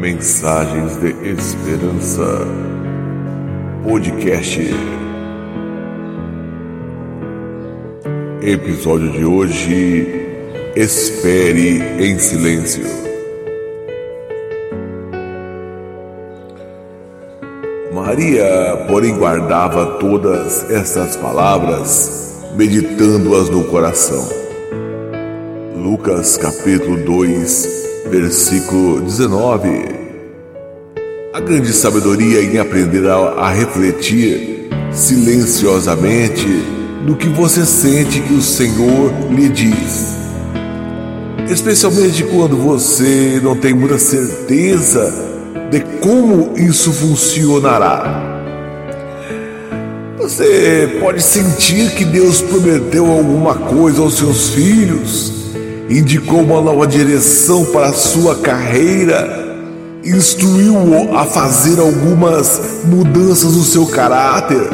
Mensagens de Esperança. Podcast. Episódio de hoje: Espere em silêncio. Maria, porém, guardava todas essas palavras, meditando-as no coração. Lucas capítulo 2, versículo 19. A grande sabedoria em aprender a, a refletir silenciosamente no que você sente que o Senhor lhe diz. Especialmente quando você não tem muita certeza de como isso funcionará. Você pode sentir que Deus prometeu alguma coisa aos seus filhos indicou uma nova direção para a sua carreira, instruiu-o a fazer algumas mudanças no seu caráter.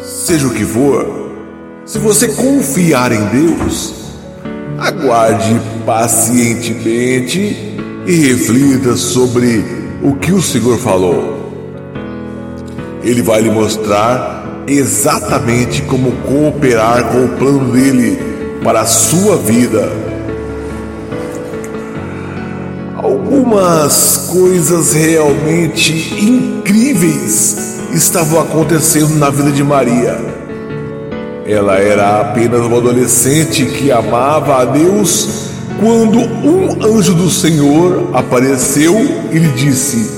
Seja o que for, se você confiar em Deus, aguarde pacientemente e reflita sobre o que o Senhor falou. Ele vai lhe mostrar exatamente como cooperar com o plano dele para a sua vida. Algumas coisas realmente incríveis estavam acontecendo na vida de Maria. Ela era apenas uma adolescente que amava a Deus quando um anjo do Senhor apareceu e lhe disse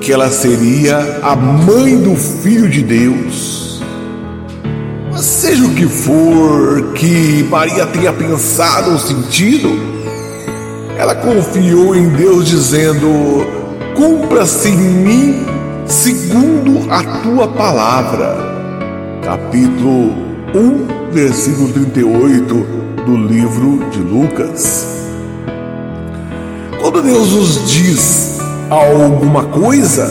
que ela seria a mãe do Filho de Deus. Seja o que for que Maria tenha pensado ou sentido, ela confiou em Deus, dizendo: Cumpra-se em mim segundo a tua palavra. Capítulo 1, versículo 38 do livro de Lucas. Quando Deus nos diz alguma coisa,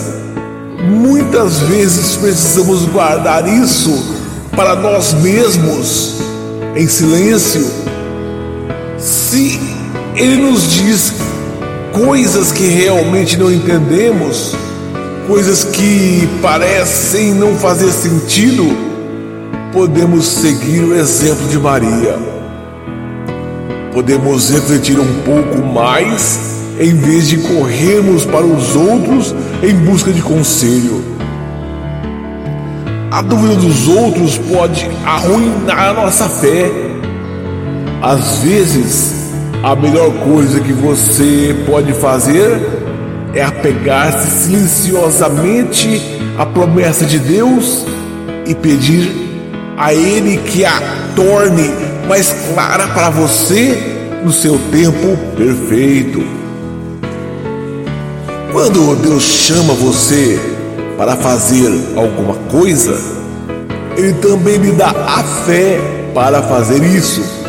muitas vezes precisamos guardar isso para nós mesmos em silêncio. Se Ele nos diz coisas que realmente não entendemos, coisas que parecem não fazer sentido, podemos seguir o exemplo de Maria. Podemos refletir um pouco mais em vez de corrermos para os outros em busca de conselho. A dúvida dos outros pode arruinar a nossa fé. Às vezes, a melhor coisa que você pode fazer é apegar-se silenciosamente à promessa de Deus e pedir a Ele que a torne mais clara para você no seu tempo perfeito. Quando Deus chama você para fazer alguma coisa, Ele também lhe dá a fé para fazer isso.